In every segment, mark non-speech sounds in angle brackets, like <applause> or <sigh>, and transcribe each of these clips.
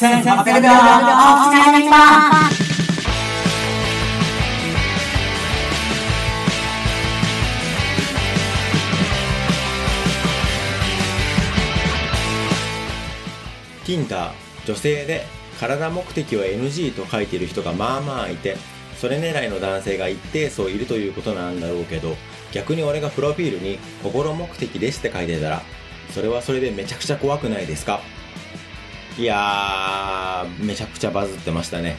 1800秒お疲れ様でしたティンダー女性で体目的は NG と書いている人がまあまあいてそれ狙いの男性が一定数いるということなんだろうけど逆に俺がプロフィールに心目的ですって書いてたらそれはそれでめちゃくちゃ怖くないですか？いやーめちゃくちゃバズってましたね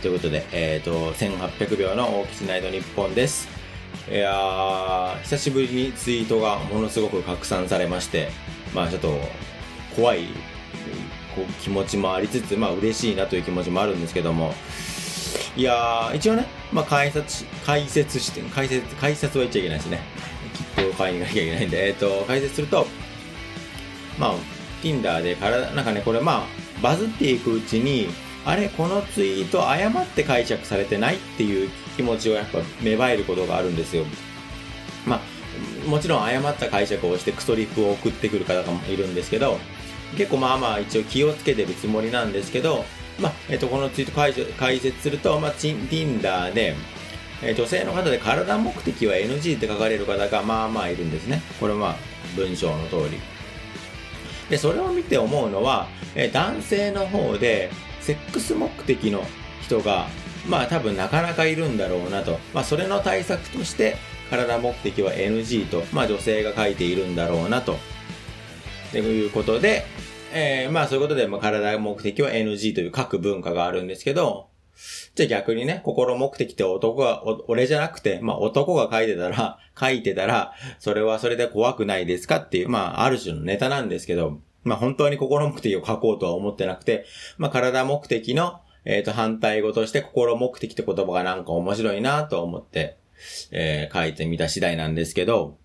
ということで、えっ、ー、と、1800秒の大吉ナイト日本です。いやー、久しぶりにツイートがものすごく拡散されまして、まあちょっと、怖い気持ちもありつつ、まあ嬉しいなという気持ちもあるんですけども、いやー、一応ね、まあ解説、解説して、解説、解説は言っちゃいけないですね。切符を買いに行かなきゃいけないんで、えっ、と、解説すると、まあ、Tinder で体、なんかね、これまあ、バズっていくうちに、あれ、このツイート誤って解釈されてないっていう気持ちをやっぱ芽生えることがあるんですよ。まあ、もちろん誤った解釈をしてクソリップを送ってくる方もいるんですけど、結構まあまあ一応気をつけてるつもりなんですけど、まあ、えっ、と、このツイート解解説すると、まあ、Tinder で、え女性の方で体目的は NG って書かれる方がまあまあいるんですね。これはまあ、文章の通り。で、それを見て思うのは、え男性の方で、セックス目的の人が、まあ多分なかなかいるんだろうなと。まあそれの対策として、体目的は NG と、まあ女性が書いているんだろうなと。っていうことで、えーまあそういうことで、まあ体目的は NG という各文化があるんですけど、じゃあ逆にね、心目的って男が、俺じゃなくて、まあ男が書いてたら、<laughs> 書いてたら、それはそれで怖くないですかっていう、まあある種のネタなんですけど、まあ本当に心目的を書こうとは思ってなくて、まあ体目的の、えっ、と反対語として心目的って言葉がなんか面白いなと思って、えー書いてみた次第なんですけど、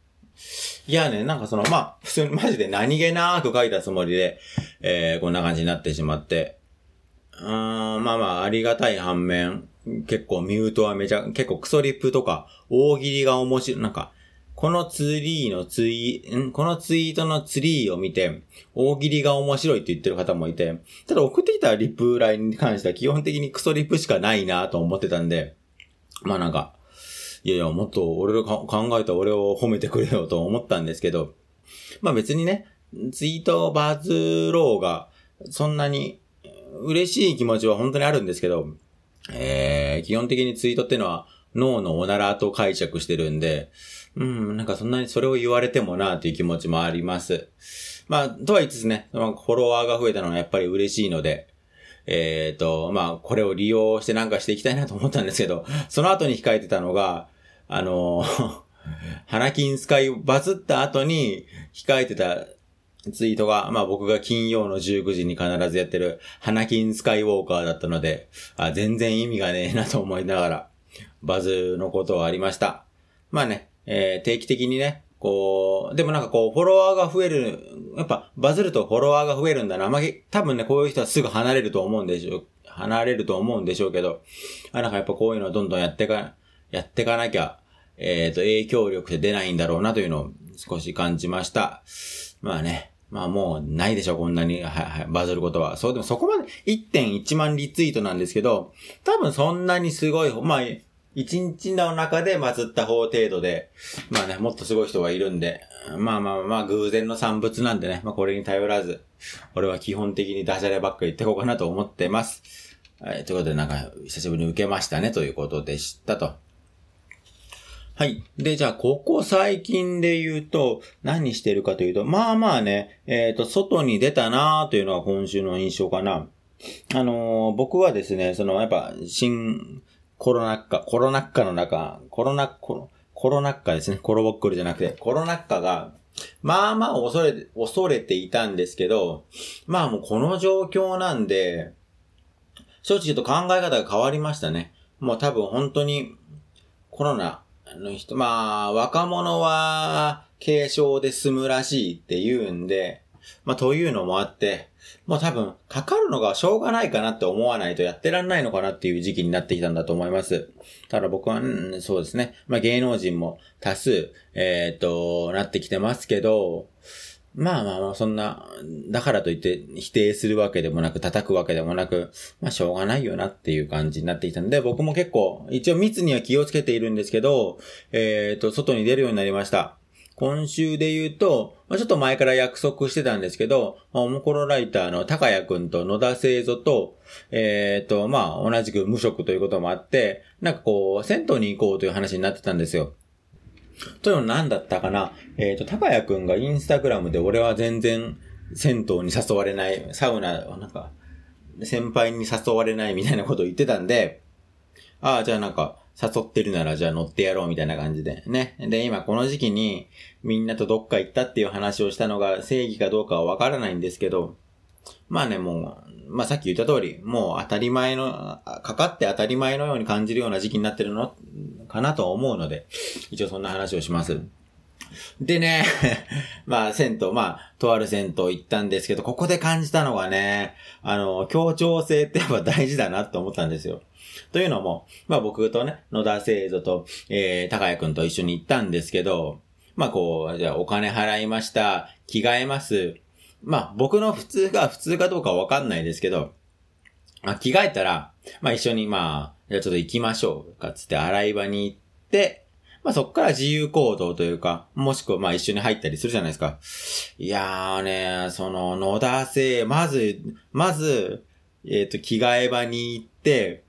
いやね、なんかその、まあ、普通にマジで何気なく書いたつもりで、えーこんな感じになってしまって、うーん、まあまあ、ありがたい反面、結構ミュートはめちゃ、結構クソリップとか、大喜利が面白い、なんか、このツリーのツイん？このツイートのツリーを見て、大喜利が面白いって言ってる方もいて、ただ送ってきたリップラインに関しては基本的にクソリップしかないなと思ってたんで、まあなんか、いやいや、もっと俺が考えた俺を褒めてくれよと思ったんですけど、まあ別にね、ツイートバズろうが、そんなに嬉しい気持ちは本当にあるんですけど、えー、基本的にツイートっていうのは脳のおならと解釈してるんで、うん、なんかそんなにそれを言われてもなという気持ちもあります。まあ、とは言いつつね、フォロワーが増えたのはやっぱり嬉しいので、えっ、と、まあ、これを利用してなんかしていきたいなと思ったんですけど、その後に控えてたのが、あの、<laughs> 花金スカイバズった後に控えてたツイートが、まあ僕が金曜の19時に必ずやってる花金スカイウォーカーだったので、あ全然意味がねえなと思いながら、バズのことはありました。まあね、えー定期的にね、こう、でもなんかこう、フォロワーが増える、やっぱバズるとフォロワーが増えるんだな。まあ、多分ね、こういう人はすぐ離れると思うんでしょう。離れると思うんでしょうけど、あ、なんかやっぱこういうのをどんどんやってか、やってかなきゃ、えっ、と、影響力で出ないんだろうなというのを少し感じました。まあね。まあもうないでしょ、こんなに、はい、はい、バズることは。そう、でもそこまで1.1万リツイートなんですけど、多分そんなにすごい、まあ、一日の中でバズった方程度で、まあね、もっとすごい人がいるんで、まあまあまあ、偶然の産物なんでね、まあこれに頼らず、俺は基本的にダジャレばっかり言ってこうかなと思ってます。はい、ということでなんか、久しぶりに受けましたね、ということでしたと。はい。で、じゃあ、ここ最近で言うと、何してるかというと、まあまあね、えっ、と、外に出たなというのが今週の印象かな。あのー僕はですね、その、やっぱ、新コロナ禍、コロナ禍の中、コロナ、コロコロナ禍ですね。コロボックルじゃなくて、コロナ禍が、まあまあ恐れ、恐れていたんですけど、まあもうこの状況なんで、正直ちょっと考え方が変わりましたね。もう多分本当にコロナの人、まあ若者は軽症で済むらしいって言うんで、まあというのもあって、もう多分かかるのがしょうがないかなって思わないとやってらんないのかなっていう時期になってきたんだと思います。ただ僕は、うんそうですね。まあ芸能人も多数、えっ、と、なってきてますけど、まあまあまあ、そんな、だからといって否定するわけでもなく、叩くわけでもなく、まあしょうがないよなっていう感じになってきたので、僕も結構、一応密には気をつけているんですけど、えっ、と、外に出るようになりました。今週で言うと、まあ、ちょっと前から約束してたんですけど、まあ、おもころライターの高谷くんと野田製造と、えっ、と、まあ、同じく無職ということもあって、なんかこう、銭湯に行こうという話になってたんですよ。というの何だったかな？えっ、ー、と、高谷くんがインスタグラムで俺は全然銭湯に誘われない、サウナ、なんか、先輩に誘われないみたいなことを言ってたんで、ああ、じゃあなんか、誘ってるならじゃあ乗ってやろうみたいな感じで。ね。で、今この時期にみんなとどっか行ったっていう話をしたのが正義かどうかはわからないんですけど、まあね、もう、まあさっき言った通り、もう当たり前の、かかって当たり前のように感じるような時期になってるのかなと思うので、一応そんな話をします。でね、<laughs> まあ、銭湯、まあ、とある銭湯行ったんですけど、ここで感じたのがね、あの、協調性ってやっぱ大事だなって思ったんですよ。というのも、まあ僕とね、野田聖人と、えー、高谷くんと一緒に行ったんですけど、まあこう、じゃあお金払いました、着替えます。まあ僕の普通が普通かどうかわかんないですけど、まあ着替えたら、まあ一緒にまあ、じゃちょっと行きましょうかつって洗い場に行って、まあそっから自由行動というか、もしくはまあ一緒に入ったりするじゃないですか。いやーね、その野田製、まず、まず、えっ、ー、と、着替え場に行って、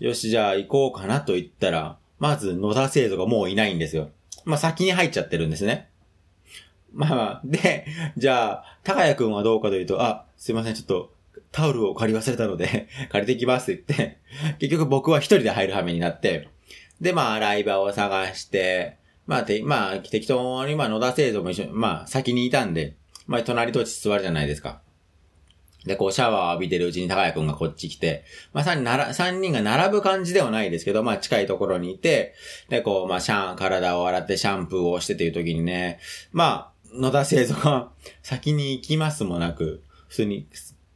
よし、じゃあ行こうかなと言ったら、まず野田製造がもういないんですよ。まあ先に入っちゃってるんですね。まあまあ、で、じゃあ、高谷くんはどうかというと、あ、すいません、ちょっと、タオルを借り忘れたので <laughs> 借りてきますって言って、結局僕は一人で入る羽目になって、で、まあ、洗い場を探して、まあ、て、まあ、適当に、まあ、野田製造も一緒に、まあ、先にいたんで、まあ、隣と座るじゃないですか。で、こう、シャワーを浴びてるうちに高谷くんがこっち来て、まあ、三人なら三人が並ぶ感じではないですけど、まあ、近いところにいて、で、こう、まあ、シャン、体を洗ってシャンプーをしてという時にね、まあ、野田製造が先に行きますもなく、普通に、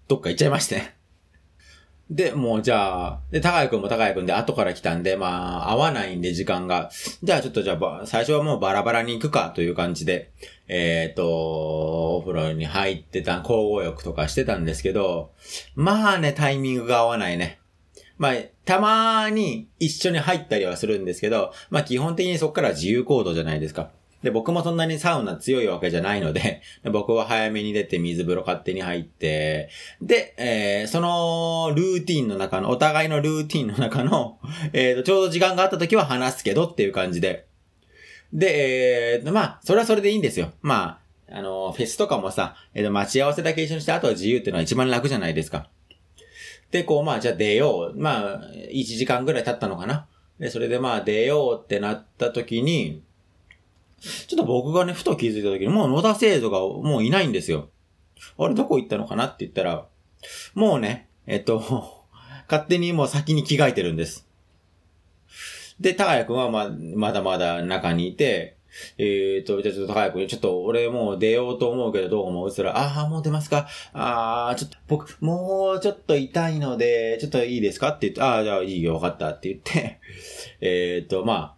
どっか行っちゃいまして。で、もうじゃあ、で、高井くんも高井くんで後から来たんで、まあ、合わないんで時間が。じゃあちょっとじゃあ、最初はもうバラバラに行くかという感じで、えっ、ー、と、お風呂に入ってた、交互浴とかしてたんですけど、まあね、タイミングが合わないね。まあ、たまに一緒に入ったりはするんですけど、まあ基本的にそこから自由行動じゃないですか。で、僕もそんなにサウナ強いわけじゃないので、<laughs> 僕は早めに出て水風呂勝手に入って、で、えー、そのルーティンの中の、お互いのルーティンの中の、<laughs> えーと、ちょうど時間があった時は話すけどっていう感じで。で、えー、まあ、それはそれでいいんですよ。まあ、あの、フェスとかもさ、えっ、ー、と、待ち合わせだけ一緒にして、あとは自由っていうのは一番楽じゃないですか。で、こう、まあ、じゃあ出よう。まあ、1時間ぐらい経ったのかな。で、それでまあ、出ようってなった時に、ちょっと僕がね、ふと気づいた時に、もう野田製造がもういないんですよ。あれ、どこ行ったのかなって言ったら、もうね、えっと、<laughs> 勝手にもう先に着替えてるんです。で、高谷くんはま、まだまだ中にいて、えー、っと、じゃあちょっと高谷くん、ちょっと俺もう出ようと思うけどどう思う？つら、ああ、もう出ますか？ああ、ちょっと僕、もうちょっと痛いので、ちょっといいですか？って言って、ああ、じゃあいいよ、わかったって言って、えー、っと、まあ、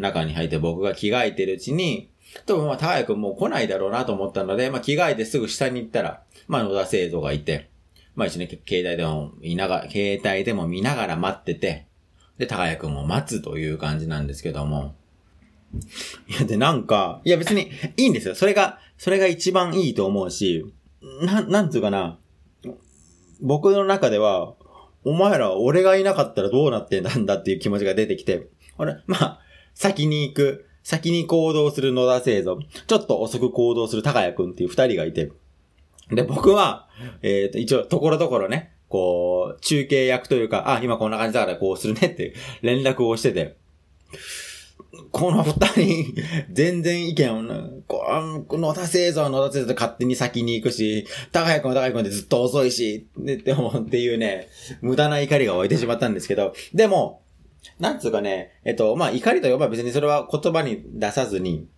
中に入って僕が着替えてるうちに、多分まあ、高谷くんもう来ないだろうなと思ったので、まあ、着替えてすぐ下に行ったら、まあ、野田製造がいて、まあ、一緒に携帯でも見ながら、携帯でも見ながら待ってて、で、高谷くんを待つという感じなんですけども。いや、で、なんか、いや別にいいんですよ。それが、それが一番いいと思うし、な、なんつうかな。僕の中では、お前ら俺がいなかったらどうなってんだっていう気持ちが出てきて、あれまあ、先に行く、先に行動する野田製造、ちょっと遅く行動する高谷くんっていう二人がいて、で、僕は、えっ、ー、と、一応、ところどころね、こう、中継役というか、あ、今こんな感じだからこうするねって連絡をしてて、この二人、全然意見を、こう野田製造野田製造勝手に先に行くし、高谷くんは高谷くんでずっと遅いし、で、でもっていうね、無駄な怒りが湧いてしまったんですけど、でも、なんつうかね、えっと、まあ、怒りと呼ば別にそれは言葉に出さずに、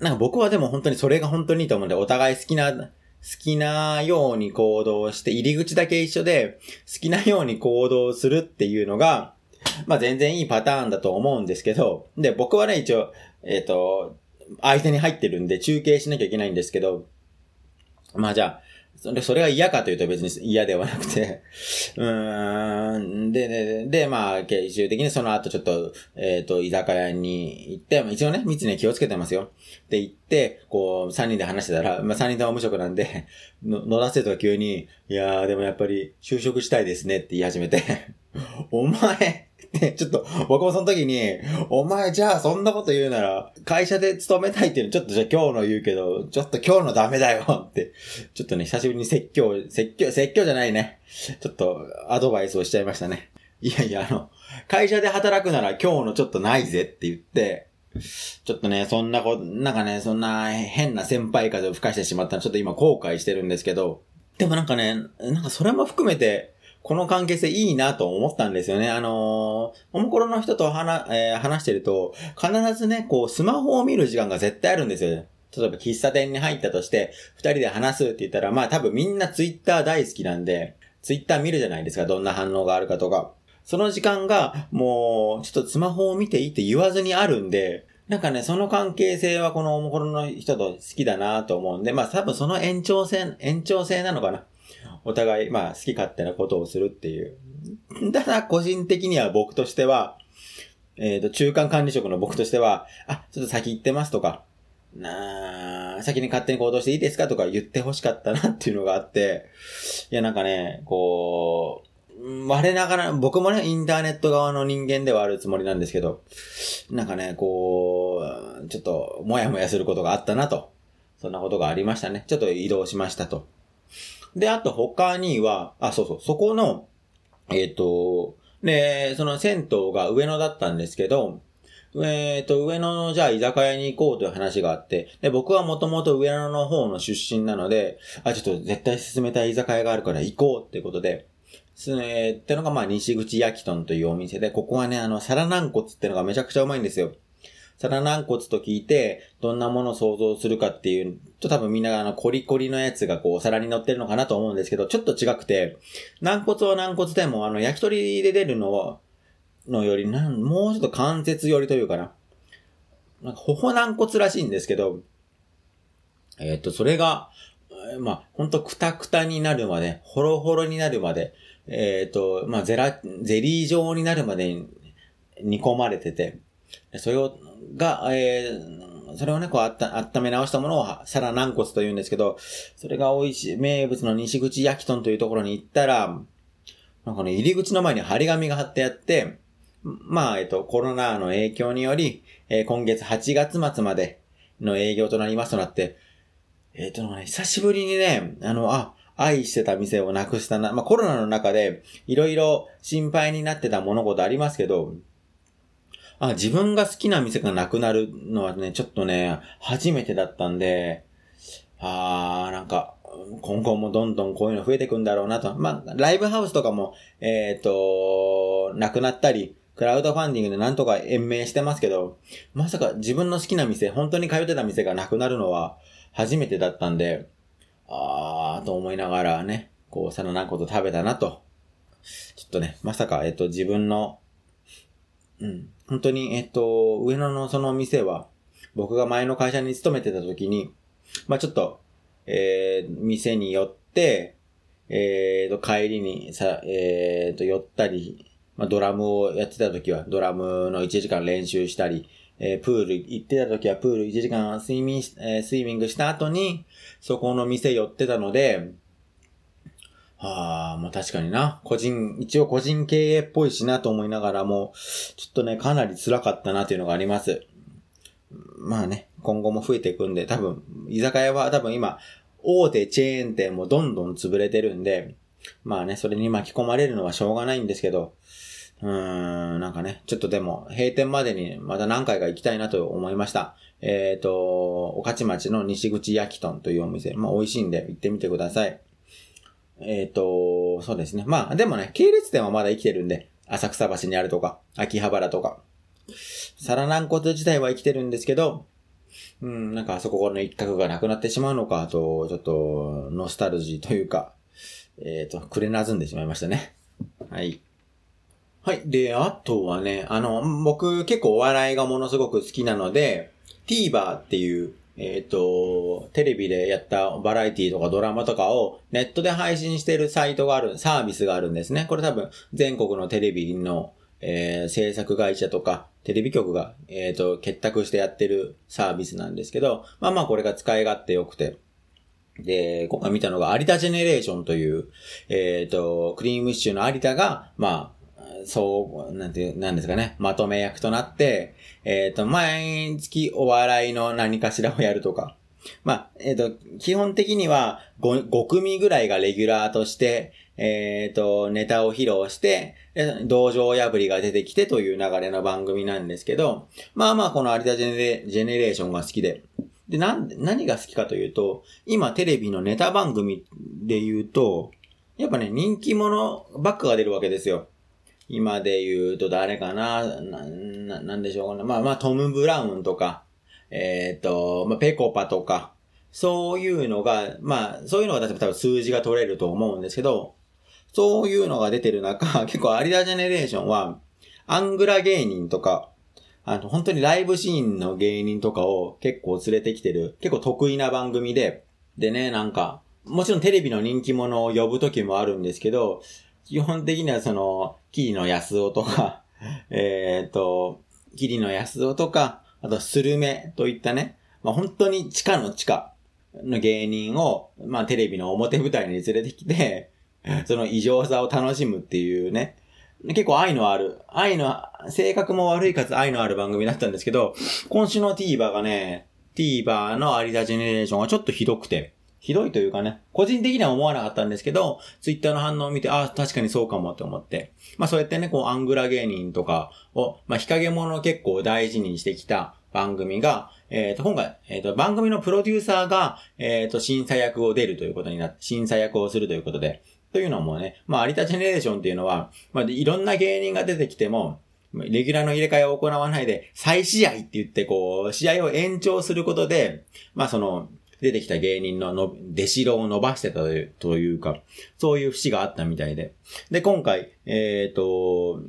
なんか僕はでも本当にそれが本当にいいと思うんで、お互い好きな、好きなように行動して、入り口だけ一緒で、好きなように行動するっていうのが、まあ全然いいパターンだと思うんですけど、で、僕はね、一応、えっ、と、相手に入ってるんで中継しなきゃいけないんですけど、まあじゃあ、それ、それが嫌かというと別に嫌ではなくて。<laughs> うん、で、で、で、まあ、最終的にその後ちょっと、えっ、ー、と、居酒屋に行って、一応ね、密に気をつけてますよ。で、行って、こう、三人で話してたら、まあ三人とも無職なんで、<laughs> 野田生徒が急に、いやー、でもやっぱり、就職したいですねって言い始めて。<laughs> お前、で、ちょっと、僕もその時に、お前じゃあそんなこと言うなら、会社で勤めたいっていうのちょっとじゃあ今日の言うけど、ちょっと今日のダメだよって、ちょっとね、久しぶりに説教、説教、説教じゃないね。ちょっとアドバイスをしちゃいましたね。いやいや、あの、会社で働くなら今日のちょっとないぜって言って、ちょっとね、そんなこと、なんかね、そんな変な先輩風を吹かしてしまったのちょっと今後悔してるんですけど、でもなんかね、なんかそれも含めて、この関係性いいなと思ったんですよね。あのー、おもころの人と話、えー、話してると、必ずね、こう、スマホを見る時間が絶対あるんですよ。例えば喫茶店に入ったとして、二人で話すって言ったら、まあ多分みんなツイッター大好きなんで、ツイッター見るじゃないですか、どんな反応があるかとか。その時間が、もう、ちょっとスマホを見ていいって言わずにあるんで、なんかね、その関係性はこのおもころの人と好きだなと思うんで、まあ多分その延長線、延長線なのかな。お互い、まあ、好き勝手なことをするっていう。ただ、個人的には僕としては、えっ、ー、と、中間管理職の僕としては、あ、ちょっと先行ってますとか、なあ、先に勝手に行動していいですかとか言って欲しかったなっていうのがあって、いや、なんかね、こう、我ながら、僕もね、インターネット側の人間ではあるつもりなんですけど、なんかね、こう、ちょっと、もやもやすることがあったなと。そんなことがありましたね。ちょっと移動しましたと。で、あと他には、あ、そうそう、そこの、えっ、ー、と、で、その銭湯が上野だったんですけど、えっ、ー、と、上野のじゃあ居酒屋に行こうという話があって、で、僕はもともと上野の方の出身なので、あ、ちょっと絶対進めたい居酒屋があるから行こうってことで、すね、ってのがまあ西口焼き豚というお店で、ここはね、あの、皿軟骨ってのがめちゃくちゃうまいんですよ。皿軟骨と聞いて、どんなものを想像するかっていうと多分みんなあのコリコリのやつがこうお皿に乗ってるのかなと思うんですけど、ちょっと違くて、軟骨は軟骨でもあの焼き鳥で出るののよりなん、もうちょっと関節寄りというかな。なんか、ほほ軟骨らしいんですけど、えっ、と、それが、まあ、ほんとくたくたになるまで、ホロホロになるまで、えっ、と、まあ、ゼラ、ゼリー状になるまで煮込まれてて、それを、が、えー、それをね、こうあった、温め直したものを皿軟骨と言うんですけど、それが美味しい、名物の西口焼き豚というところに行ったら、なんかね、入り口の前に張り紙が貼ってあって、まあ、えっと、コロナの影響により、えー、今月8月末までの営業となりますとなって、えっ、ー、とね、久しぶりにね、あの、あ、愛してた店をなくしたな。まあ、コロナの中で、いろいろ心配になってた物事ありますけど、あ、自分が好きな店がなくなるのはね、ちょっとね、初めてだったんで、あー、なんか、今後もどんどんこういうの増えていくんだろうなと。まあ、ライブハウスとかも、えっ、ー、と、なくなったり、クラウドファンディングでなんとか延命してますけど、まさか自分の好きな店、本当に通ってた店がなくなるのは初めてだったんで、あーと思いながらね、こう、さらなこと食べたなと。ちょっとね、まさか、えっ、と、自分の、うん、本当に、えっと、上野のその店は、僕が前の会社に勤めてた時に、まあちょっと、えー、店に寄って、えーと、帰りにさ、えーと、寄ったり、まあドラムをやってた時は、ドラムの1時間練習したり、えー、プール行ってた時はプール1時間スイミング、えー、スイミングした後に、そこの店寄ってたので、ああ、まあ確かにな。個人、一応個人経営っぽいしなと思いながらも、ちょっとね、かなり辛かったなっていうのがあります。まあね、今後も増えていくんで、多分、居酒屋は多分今、大手チェーン店もどんどん潰れてるんで、まあね、それに巻き込まれるのはしょうがないんですけど、うーん、なんかね、ちょっとでも、閉店までにまた何回か行きたいなと思いました。えっ、ー、と、御徒町の西口焼き豚というお店、まあ美味しいんで行ってみてください。えっ、ー、と、そうですね。まあ、でもね、系列店はまだ生きてるんで、浅草橋にあるとか、秋葉原とか、サラナンコツ自体は生きてるんですけど、うん、なんかあそこの一角がなくなってしまうのかと、ちょっと、ノスタルジーというか、えっ、ー、と、くれなずんでしまいましたね。はい。はい。で、あとはね、あの、僕結構お笑いがものすごく好きなので、TVer っていう、えっ、と、テレビでやったバラエティとかドラマとかをネットで配信してるサイトがある、サービスがあるんですね。これ多分全国のテレビの、えー制作会社とかテレビ局が、えっ、と、結託してやってるサービスなんですけど、まあまあこれが使い勝手良くて、で、今回見たのが有田ジェネレーションという、えっ、と、クリームシチューの有田が、まあ、そう、なんて、なんですかね、まとめ役となって、えっ、と、毎月お笑いの何かしらをやるとか。まあ、えっ、と、基本的には5、5組ぐらいがレギュラーとして、えっ、と、ネタを披露して、で道場破りが出てきてという流れの番組なんですけど、まあまあ、この有田ジェネレーションが好きで、で、な、何が好きかというと、今テレビのネタ番組で言うと、やっぱね、人気者ばっかが出るわけですよ。今で言うと誰かな、な、ななんでしょうかね？まあまあ、トム・ブラウンとか、えっ、と、まあ、ペコパとか、そういうのが、まあ、そういうのが多分数字が取れると思うんですけど、そういうのが出てる中、<laughs> 結構有田ジェネレーションは、アングラ芸人とか、あの、本当にライブシーンの芸人とかを結構連れてきてる、結構得意な番組で、でね、なんか、もちろんテレビの人気者を呼ぶ時もあるんですけど、基本的にはその、桐野安夫とか、<laughs> えっと、桐野安夫とか、あと、スルメといったね、まあ本当に地下の地下の芸人を、まあテレビの表舞台に連れてきて、その異常さを楽しむっていうね、結構愛のある、愛の、性格も悪いかつ愛のある番組だったんですけど、今週の TVer がね、TVer の有田ジェネレーションがちょっとひどくて、ひどいというかね、個人的には思わなかったんですけど、ツイッターの反応を見て、ああ、確かにそうかもって思って。まあそうやってね、こう、アングラ芸人とかを、まあ日陰者を結構大事にしてきた番組が、えっ、と、今回、えっ、と、番組のプロデューサーが、えっ、と、審査役を出るということになって、審査役をするということで、というのもね、まあ有田ジェネレーションっていうのは、まあいろんな芸人が出てきても、レギュラーの入れ替えを行わないで、再試合って言って、こう、試合を延長することで、まあその、出てきた芸人のの、出代を伸ばしてたというか、そういう節があったみたいで。で、今回、えっ、と、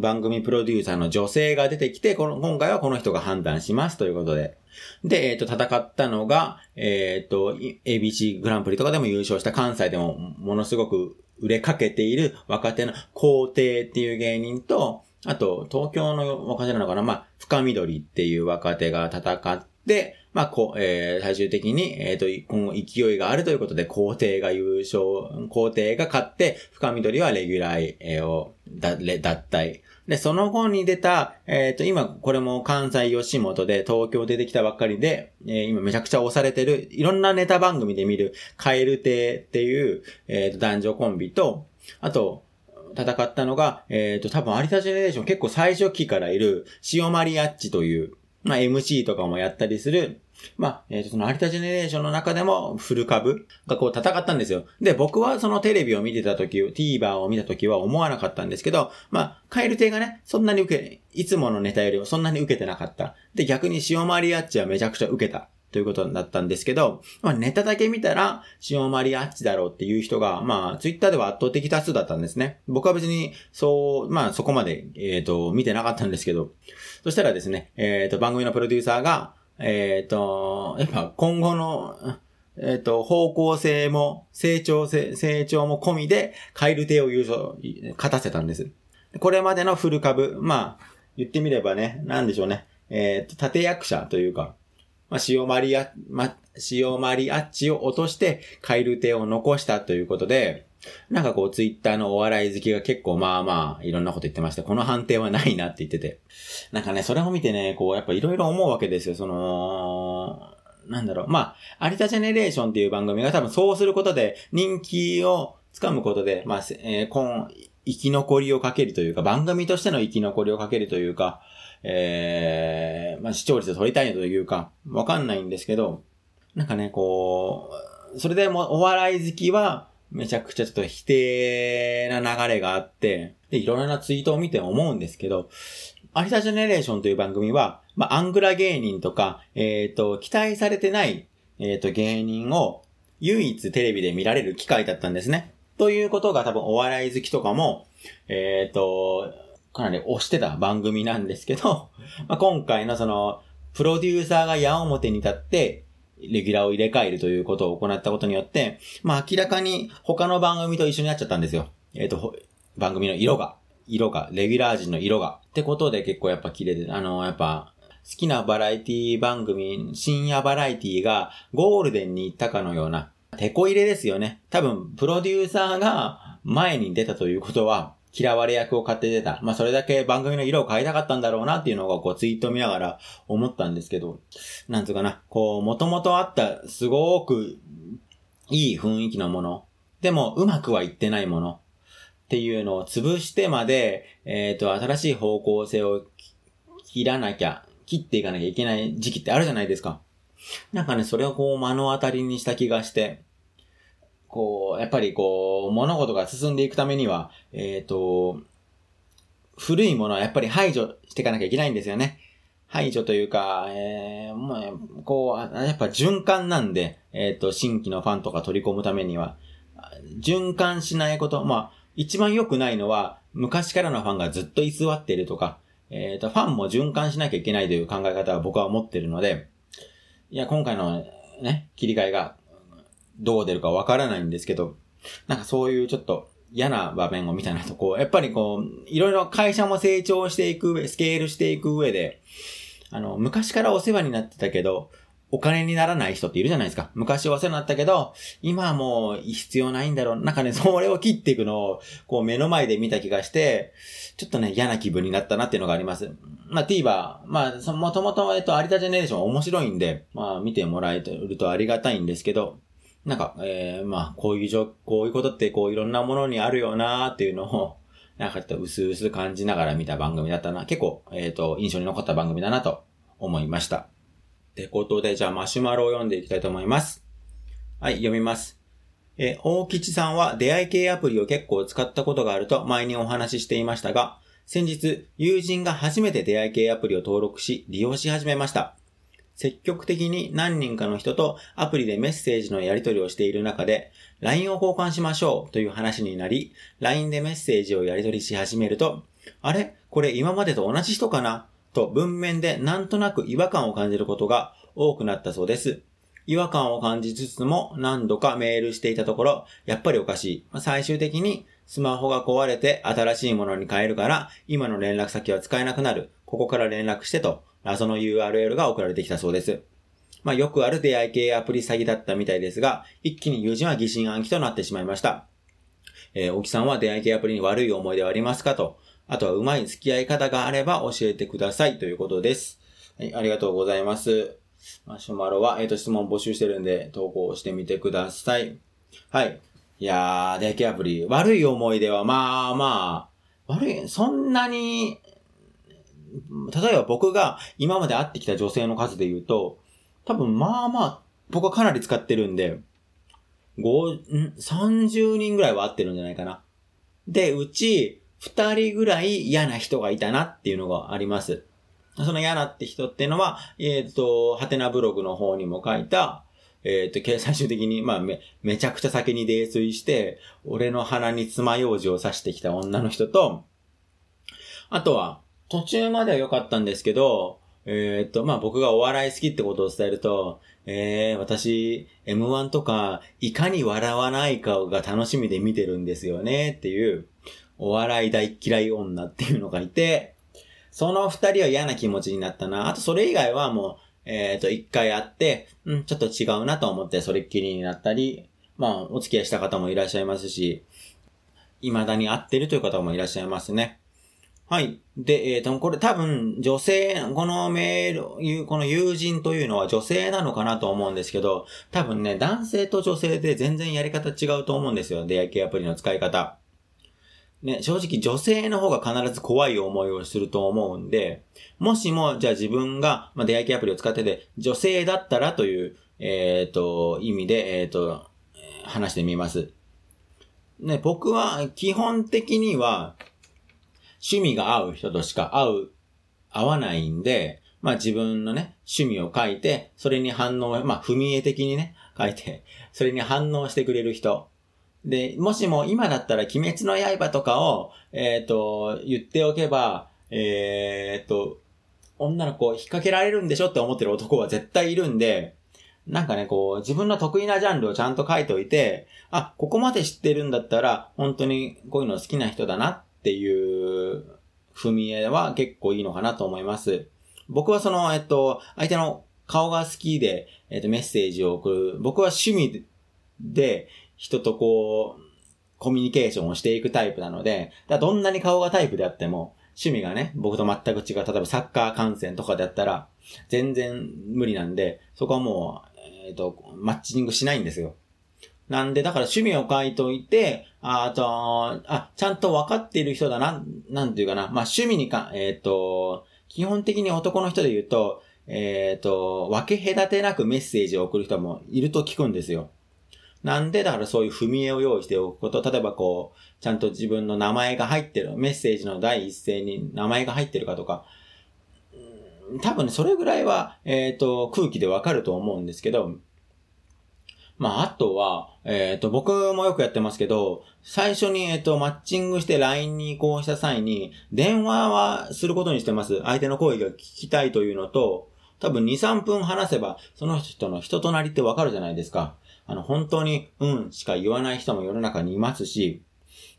番組プロデューサーの女性が出てきて、この、今回はこの人が判断しますということで。で、えっ、と、戦ったのが、えっ、と、ABC グランプリとかでも優勝した関西でもものすごく売れかけている若手の皇帝っていう芸人と、あと、東京の若手なのかな？まあ、深緑っていう若手が戦って、まあ、こう、えー、最終的に、えっ、と、今後勢いがあるということで、皇帝が優勝、皇帝が勝って、深緑はレギュラーえーを、だ、れ脱退。で、その後に出た、えっ、と、今、これも関西吉本で東京出てきたばっかりで、えー今めちゃくちゃ押されてる、いろんなネタ番組で見る、カエル亭っていう、えっ、と、男女コンビと、あと、戦ったのが、えっ、と、多分有田ジェネレーション結構最初期からいる、塩マリアッチという、まあ MC とかもやったりする、まあ、えっ、と、その有田ジェネレーションの中でもフル株がこう戦ったんですよ。で、僕はそのテレビを見てた時、TVer を見た時は思わなかったんですけど、まあ、カエル亭がね、そんなに受け、いつものネタよりもそんなに受けてなかった。で、逆に塩マリアッチはめちゃくちゃ受けた。ということだったんですけど、まあ、ネタだけ見たら、塩マリアッチだろうっていう人が、まあ、ツイッターでは圧倒的多数だったんですね。僕は別に、そう、まあ、そこまで、えっ、と、見てなかったんですけど、そしたらですね、えっ、と、番組のプロデューサーが、えっ、と、やっぱ今後の、えっ、と、方向性も、成長性、成長も込みで、カエル亭を優勝、勝たせたんです。これまでのフル株、まあ、言ってみればね、なんでしょうね。えっ、と、立役者というか、まあ、塩マリア、ま、塩マリアッチを落として、カエル亭を残したということで、なんかこう、ツイッターのお笑い好きが結構まあまあ、いろんなこと言ってました。この判定はないなって言ってて。なんかね、それを見てね、こう、やっぱいろいろ思うわけですよ。その、なんだろう。まあ、有田ジェネレーションっていう番組が多分そうすることで、人気をつかむことで、まあ、えー、今、生き残りをかけるというか、番組としての生き残りをかけるというか、えー、まあ、視聴率を取りたいというか、わかんないんですけど、なんかね、こう、それでもお笑い好きは、めちゃくちゃちょっと否定な流れがあって、で、いろんなツイートを見て思うんですけど、有田ジェネレーションという番組は、まあ、アングラ芸人とか、えっ、と、期待されてない、えっ、と、芸人を唯一テレビで見られる機会だったんですね。ということが多分お笑い好きとかも、えっ、と、かなり推してた番組なんですけど、まあ、今回のその、プロデューサーが矢面に立って、レギュラーを入れ替えるということを行ったことによって、まあ明らかに他の番組と一緒になっちゃったんですよ。えっ、ー、と、番組の色が、色が、レギュラー陣の色が。ってことで結構やっぱ綺麗で、あの、やっぱ、好きなバラエティ番組、深夜バラエティがゴールデンに行ったかのような、手こ入れですよね。多分、プロデューサーが前に出たということは、嫌われ役を買って出た。まあ、それだけ番組の色を変えたかったんだろうなっていうのが、こう、ツイート見ながら思ったんですけど、なんつうかな、こう、もともとあった、すごく、いい雰囲気のもの。でも、うまくはいってないもの。っていうのを潰してまで、えっ、ー、と、新しい方向性を切らなきゃ、切っていかなきゃいけない時期ってあるじゃないですか。なんかね、それをこう目の当たりにした気がして、こう、やっぱりこう、物事が進んでいくためには、えっ、ー、と、古いものはやっぱり排除していかなきゃいけないんですよね。排除というか、えー、もう、こう、やっぱ循環なんで、えっ、ー、と、新規のファンとか取り込むためには、循環しないこと、まあ、一番良くないのは、昔からのファンがずっと居座っているとか、えっ、ー、と、ファンも循環しなきゃいけないという考え方は僕は持ってるので、いや、今回のね、切り替えがどう出るかわからないんですけど、なんかそういうちょっと嫌な場面を見たなと、こう、やっぱりこう、いろいろ会社も成長していく上、スケールしていく上で、あの、昔からお世話になってたけど、お金にならない人っているじゃないですか。昔お世話になったけど、今はもう必要ないんだろう。なんかね、それを切っていくのを、こう目の前で見た気がして、ちょっとね、嫌な気分になったなっていうのがあります。まあ TVer、まあ、そもともと、えっと、有田ジェネレーション面白いんで、まあ見てもらえるとありがたいんですけど、なんか、えー、まあ、こういう状、こういうことってこういろんなものにあるよなっていうのを、<laughs> なんかちょっと薄々感じながら見た番組だったな。結構、えっ、ー、と、印象に残った番組だなと思いました。ってことで、じゃあマシュマロを読んでいきたいと思います。はい、読みます。え大吉さんは出会い系アプリを結構使ったことがあると前にお話ししていましたが、先日、友人が初めて出会い系アプリを登録し、利用し始めました。積極的に何人かの人とアプリでメッセージのやり取りをしている中で、LINE を交換しましょうという話になり、LINE でメッセージをやり取りし始めると、あれ？これ今までと同じ人かな？と文面でなんとなく違和感を感じることが多くなったそうです。違和感を感じつつも何度かメールしていたところ、やっぱりおかしい。最終的にスマホが壊れて新しいものに変えるから、今の連絡先は使えなくなる。ここから連絡してと謎の URL が送られてきたそうです。まあよくある出会い系アプリ詐欺だったみたいですが、一気に友人は疑心暗鬼となってしまいました。えー、沖さんは出会い系アプリに悪い思い出はありますかと、あとはうまい付き合い方があれば教えてくださいということです。はい、ありがとうございます。マシュマロは、えっ、ー、と、質問募集してるんで、投稿してみてください。はい。いやー、出会い系アプリ、悪い思い出は、まあまあ、悪い、そんなに、例えば僕が今まで会ってきた女性の数で言うと、多分まあまあ、僕はかなり使ってるんで、5、30人ぐらいは会ってるんじゃないかな。で、うち、2人ぐらい嫌な人がいたなっていうのがあります。その嫌なって人っていうのは、えっ、ー、と、ハテナブログの方にも書いた、えっ、ー、と、最終的に、まあ、め、めちゃくちゃ酒に泥酔して、俺の鼻に爪楊枝を刺してきた女の人と、あとは、途中までは良かったんですけど、えー、っと、まあ、僕がお笑い好きってことを伝えると、えー、私、M1 とか、いかに笑わないかが楽しみで見てるんですよねっていう、お笑い大嫌い女っていうのがいて、その二人は嫌な気持ちになったな。あとそれ以外はもう、えっ、と、一回会って、うん、ちょっと違うなと思ってそれっきりになったり、まあ、お付き合いした方もいらっしゃいますし、未だに会ってるという方もいらっしゃいますね。はい。で、えっ、ー、と、これ多分女性、このメール、この友人というのは女性なのかなと思うんですけど、多分ね、男性と女性で全然やり方違うと思うんですよ。出会い系アプリの使い方。ね、正直女性の方が必ず怖い思いをすると思うんで、もしも、じゃあ自分が、まあ、出会い系アプリを使ってて、女性だったらという、えっ、ー、と、意味で、えっ、ー、と、話してみます。ね、僕は基本的には、趣味が合う人としか合う、合わないんで、まあ自分のね、趣味を書いて、それに反応、まあ踏み絵的にね、書いて、それに反応してくれる人。で、もしも今だったら鬼滅の刃とかを、えっ、ー、と、言っておけば、えっ、ー、と、女の子を引っ掛けられるんでしょって思ってる男は絶対いるんで、なんかね、こう、自分の得意なジャンルをちゃんと書いておいて、あ、ここまで知ってるんだったら、本当にこういうの好きな人だなっていう踏み絵は結構いいのかなと思います。僕はその、えっと、相手の顔が好きで、えっと、メッセージを送る。僕は趣味で人とこう、コミュニケーションをしていくタイプなので、だどんなに顔がタイプであっても、趣味がね、僕と全く違う、例えばサッカー観戦とかであったら、全然無理なんで、そこはもう、えっ、ー、と、マッチングしないんですよ。なんで、だから趣味を書いといて、あと、あ、ちゃんと分かっている人だな、なんていうかな。まあ、趣味にか、えっ、ー、と、基本的に男の人で言うと、えっ、ー、と、分け隔てなくメッセージを送る人もいると聞くんですよ。なんで、だからそういう踏み絵を用意しておくこと、例えばこう、ちゃんと自分の名前が入ってる、メッセージの第一声に名前が入ってるかとか、多分それぐらいは、えっ、ー、と、空気でわかると思うんですけど、まあ、あとは、えっ、ー、と、僕もよくやってますけど、最初に、えっ、ー、と、マッチングして LINE に移行した際に、電話はすることにしてます。相手の声が聞きたいというのと、多分2、3分話せば、その人の人となりってわかるじゃないですか。あの、本当に、うんしか言わない人も世の中にいますし、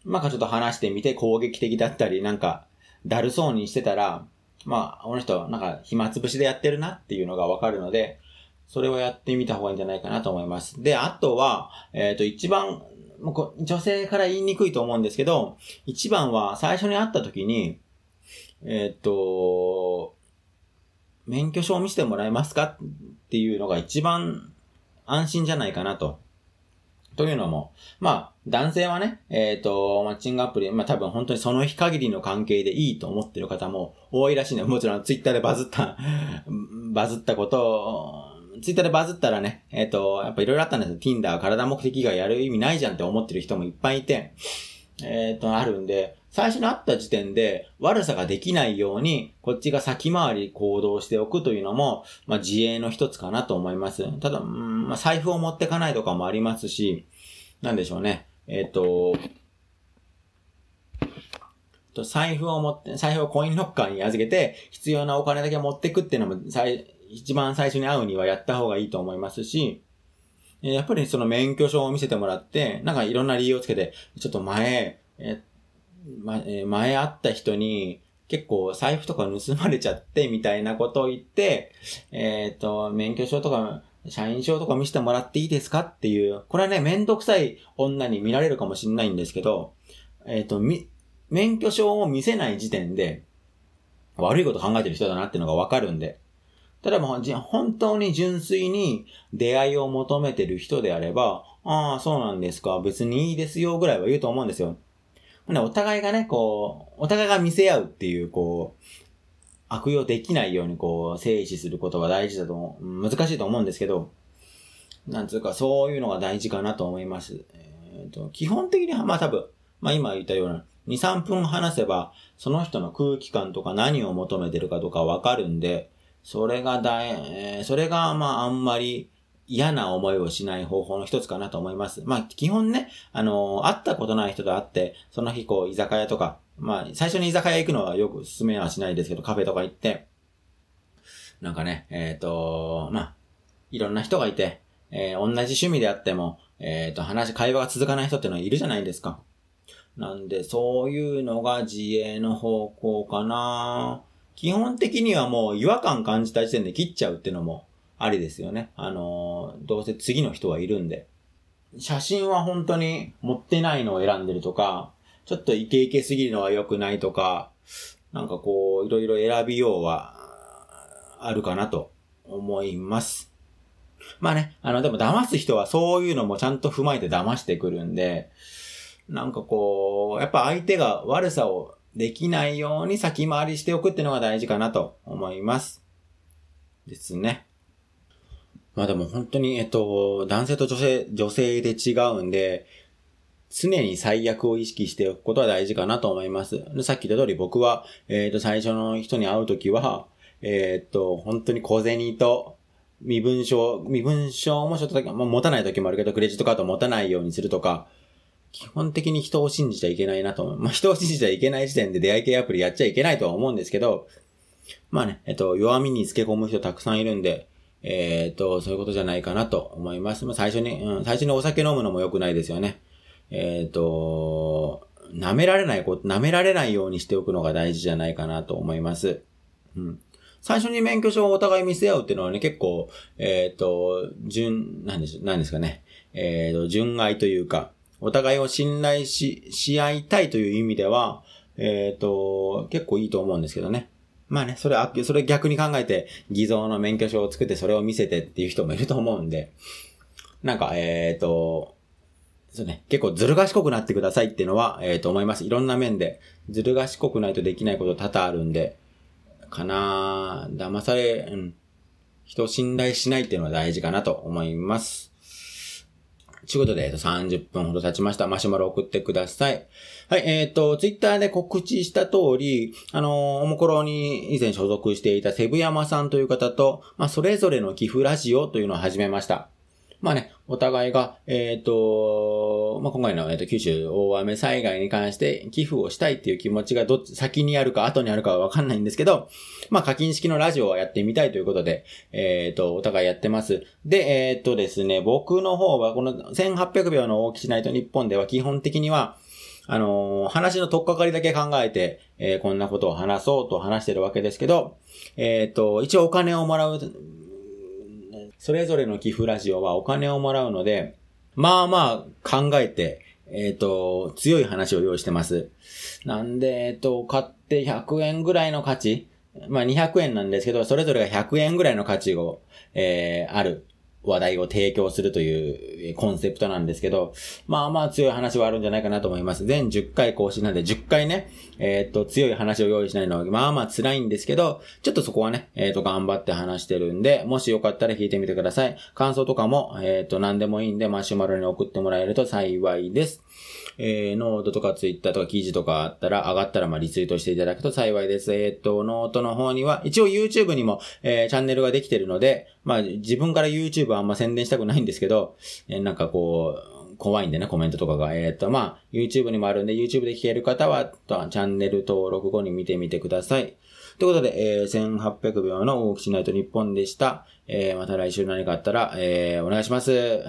まあ、ちょっと話してみて攻撃的だったり、なんか、だるそうにしてたら、まあ、この人、なんか、暇つぶしでやってるなっていうのがわかるので、それをやってみた方がいいんじゃないかなと思います。で、あとは、えっ、ー、と、一番、もう女性から言いにくいと思うんですけど、一番は最初に会った時に、えっ、ー、と、免許証を見せてもらえますかっていうのが一番安心じゃないかなと。というのも、まあ、男性はね、えっ、ー、と、マッチングアプリ、まあ多分本当にその日限りの関係でいいと思ってる方も多いらしいね。もちろんツイッターでバズった、バズったことを、ツイッターでバズったらね、えっ、ー、と、やっぱいろいろあったんですよ。Tinder 体目的がやる意味ないじゃんって思ってる人もいっぱいいて、えっ、ー、と、あるんで、最初に会った時点で悪さができないように、こっちが先回り行動しておくというのも、まあ自衛の一つかなと思います。ただ、うんまあ、財布を持ってかないとかもありますし、なんでしょうね。えっ、ー、と財布を持って、財布をコインロッカーに預けて、必要なお金だけ持ってくっていうのも、一番最初に会うにはやった方がいいと思いますし、やっぱりその免許証を見せてもらって、なんかいろんな理由をつけて、ちょっと前、えま、前会った人に、結構財布とか盗まれちゃって、みたいなことを言って、えっ、ー、と、免許証とか、社員証とか見せてもらっていいですか？っていう、これはね、めんどくさい女に見られるかもしれないんですけど、えっ、ー、と、み、免許証を見せない時点で、悪いこと考えてる人だなっていうのがわかるんで。ただもう、本当に純粋に出会いを求めてる人であれば、ああ、そうなんですか、別にいいですよぐらいは言うと思うんですよ。お互いがね、こう、お互いが見せ合うっていう、こう、悪用できないようにこう、静止することが大事だと、難しいと思うんですけど、なんつうか、そういうのが大事かなと思います。えっ、ー、と、基本的には、まあ多分、まあ今言ったような、2、3分話せば、その人の空気感とか何を求めてるかとかわかるんで、それが大、えー、それがまああんまり、嫌な思いをしない方法の一つかなと思います。まあ、基本ね、あのー、会ったことない人と会って、その日こう、居酒屋とか、まあ、最初に居酒屋行くのはよく勧めはしないですけど、カフェとか行って、なんかね、えっ、ー、と、まあ、いろんな人がいて、えー、同じ趣味であっても、えっ、ー、と、話、会話が続かない人っていうのはいるじゃないですか。なんで、そういうのが自衛の方向かな基本的にはもう違和感感じた時点で切っちゃうっていうのもありですよね。あのー、どうせ次の人はいるんで。写真は本当に持ってないのを選んでるとか、ちょっとイケイケすぎるのは良くないとか、なんかこう、いろいろ選びようは、あるかなと思います。まあね、あの、でも騙す人はそういうのもちゃんと踏まえて騙してくるんで、なんかこう、やっぱ相手が悪さをできないように先回りしておくっていうのが大事かなと思います。ですね。まあでも本当に、えっと、男性と女性、女性で違うんで、常に最悪を意識しておくことは大事かなと思います。さっき言った通り僕は、えっ、と、最初の人に会うときは、えっ、と、本当に小銭と、身分証、身分証もちょっとだけ、まあ、持たない時もあるけど、クレジットカード持たないようにするとか、基本的に人を信じちゃいけないなと思う。まあ、人を信じちゃいけない時点で出会い系アプリやっちゃいけないとは思うんですけど、まあね、えっと、弱みにつけ込む人たくさんいるんで、えっと、そういうことじゃないかなと思います。まあ、最初に、うん、最初にお酒飲むのも良くないですよね。えっと、舐められないこと、舐められないようにしておくのが大事じゃないかなと思います。うん。最初に免許証をお互い見せ合うっていうのはね、結構、えっ、と、順、何です、何ですかね。えっ、と、純愛というか、お互いを信頼し、し合いたいという意味では、えっ、ー、と、結構いいと思うんですけどね。まあね、それ、それ逆に考えて、偽造の免許証を作ってそれを見せてっていう人もいると思うんで、なんか、えっ、ー、と、そうね、結構ずる賢くなってくださいっていうのは、えっ、ー、と思います。いろんな面で、ずる賢くないとできないこと多々あるんで、かな騙され、うん。人を信頼しないっていうのは大事かなと思います。ということで、えっと、30分ほど経ちました。マシュマロ送ってください。はい、えっ、ー、と、ツイッターで告知した通り、あの、おもころに以前所属していたセブヤマさんという方と、まあ、それぞれの寄付ラジオというのを始めました。まあね、お互いが、えっ、ー、と、まあ、今回の、えーと、九州大雨災害に関して寄付をしたいっていう気持ちがどっち、先にあるか後にあるかはわかんないんですけど、まあ、課金式のラジオをやってみたいということで、えっ、ー、と、お互いやってます。で、えっ、ー、とですね、僕の方はこの1800秒の大きしないと日本では基本的には、あの、話のとっかかりだけ考えて、えー、こんなことを話そうと話してるわけですけど、えっ、と、一応お金をもらうそれぞれの寄付ラジオはお金をもらうので、まあまあ考えて、えっ、ー、と、強い話を用意してます。なんで、えっ、ー、と、買って100円ぐらいの価値まあ200円なんですけど、それぞれが100円ぐらいの価値を、えー、ある話題を提供するというコンセプトなんですけど、まあまあ強い話はあるんじゃないかなと思います。全10回更新なんで10回ね、えー、っと、強い話を用意しないのは、まあまあ辛いんですけど、ちょっとそこはね、えー、っと、頑張って話してるんで、もしよかったら聞いてみてください。感想とかも、えー、っと、何でもいいんで、マシュマロに送ってもらえると幸いです。えー、ノートとかツイッターとか記事とかあったら、上がったらまあリツイートしていただくと幸いです。えー、っと、ノートの方には、一応 YouTube にも、えー、チャンネルができてるので、まあ自分から YouTube はあんま宣伝したくないんですけど、えー、なんかこう、怖いんでね、コメントとかが。えっ、と、まあ、YouTube にもあるんで、YouTube で聞ける方は、チャンネル登録後に見てみてください。ということで、えー、1800秒の大きしないと日本でした。えー、また来週何かあったら、えー、お願いします。